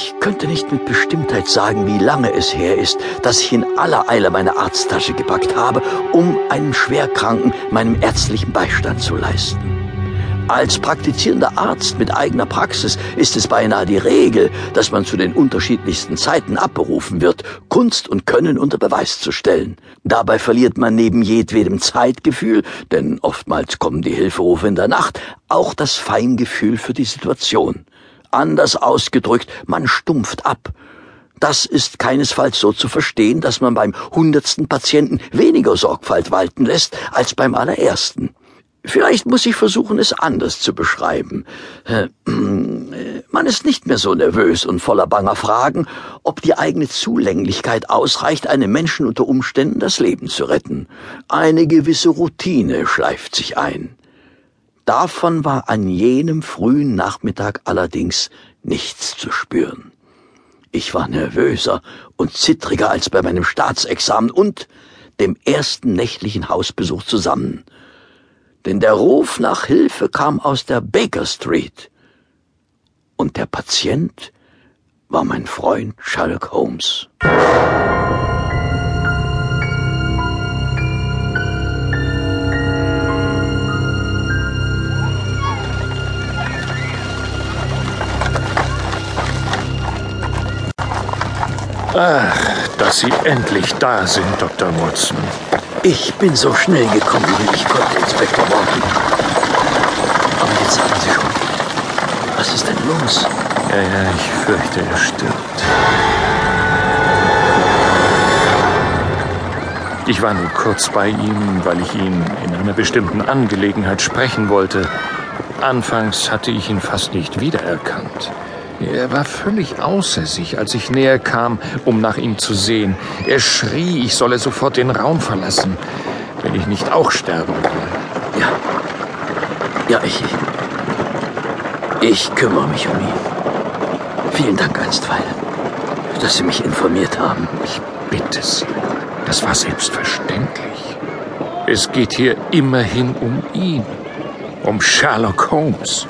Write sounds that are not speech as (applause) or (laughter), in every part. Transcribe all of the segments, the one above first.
Ich könnte nicht mit Bestimmtheit sagen, wie lange es her ist, dass ich in aller Eile meine Arzttasche gepackt habe, um einem Schwerkranken meinem ärztlichen Beistand zu leisten. Als praktizierender Arzt mit eigener Praxis ist es beinahe die Regel, dass man zu den unterschiedlichsten Zeiten abberufen wird, Kunst und Können unter Beweis zu stellen. Dabei verliert man neben jedwedem Zeitgefühl, denn oftmals kommen die Hilferufe in der Nacht, auch das Feingefühl für die Situation. Anders ausgedrückt, man stumpft ab. Das ist keinesfalls so zu verstehen, dass man beim hundertsten Patienten weniger Sorgfalt walten lässt als beim allerersten. Vielleicht muss ich versuchen, es anders zu beschreiben. Äh, (clears throat) man ist nicht mehr so nervös und voller banger Fragen, ob die eigene Zulänglichkeit ausreicht, einem Menschen unter Umständen das Leben zu retten. Eine gewisse Routine schleift sich ein. Davon war an jenem frühen Nachmittag allerdings nichts zu spüren. Ich war nervöser und zittriger als bei meinem Staatsexamen und dem ersten nächtlichen Hausbesuch zusammen. Denn der Ruf nach Hilfe kam aus der Baker Street. Und der Patient war mein Freund Sherlock Holmes. Ach, dass Sie endlich da sind, Dr. Watson. Ich bin so schnell gekommen, wie ich konnte, Inspektor Morgan. Aber jetzt sagen Sie schon, was ist denn los? Ja, ja, ich fürchte, er stirbt. Ich war nur kurz bei ihm, weil ich ihn in einer bestimmten Angelegenheit sprechen wollte. Anfangs hatte ich ihn fast nicht wiedererkannt. Er war völlig außer sich, als ich näher kam, um nach ihm zu sehen. Er schrie, ich solle sofort den Raum verlassen, wenn ich nicht auch sterben will. Ja. Ja, ich. Ich kümmere mich um ihn. Vielen Dank einstweilen, dass Sie mich informiert haben. Ich bitte Sie. Das war selbstverständlich. Es geht hier immerhin um ihn. Um Sherlock Holmes.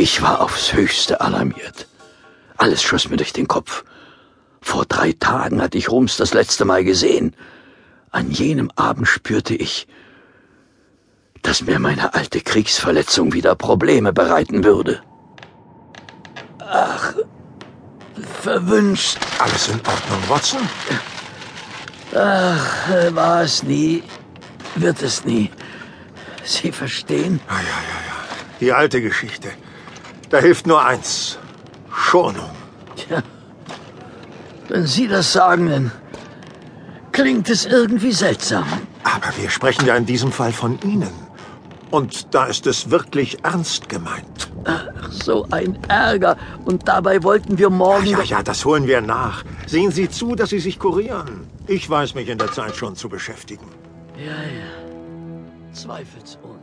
Ich war aufs höchste alarmiert. Alles schoss mir durch den Kopf. Vor drei Tagen hatte ich Rums das letzte Mal gesehen. An jenem Abend spürte ich, dass mir meine alte Kriegsverletzung wieder Probleme bereiten würde. Ach, verwünscht. Alles in Ordnung, Watson? Ach, war es nie, wird es nie. Sie verstehen? Ja, ja, ja, ja. Die alte Geschichte. Da hilft nur eins. Schonung. Tja, wenn Sie das sagen, dann klingt es irgendwie seltsam. Aber wir sprechen ja in diesem Fall von Ihnen. Und da ist es wirklich ernst gemeint. Ach, so ein Ärger. Und dabei wollten wir morgen... Ja, ja, ja, das holen wir nach. Sehen Sie zu, dass Sie sich kurieren. Ich weiß mich in der Zeit schon zu beschäftigen. Ja, ja. Zweifelsohne.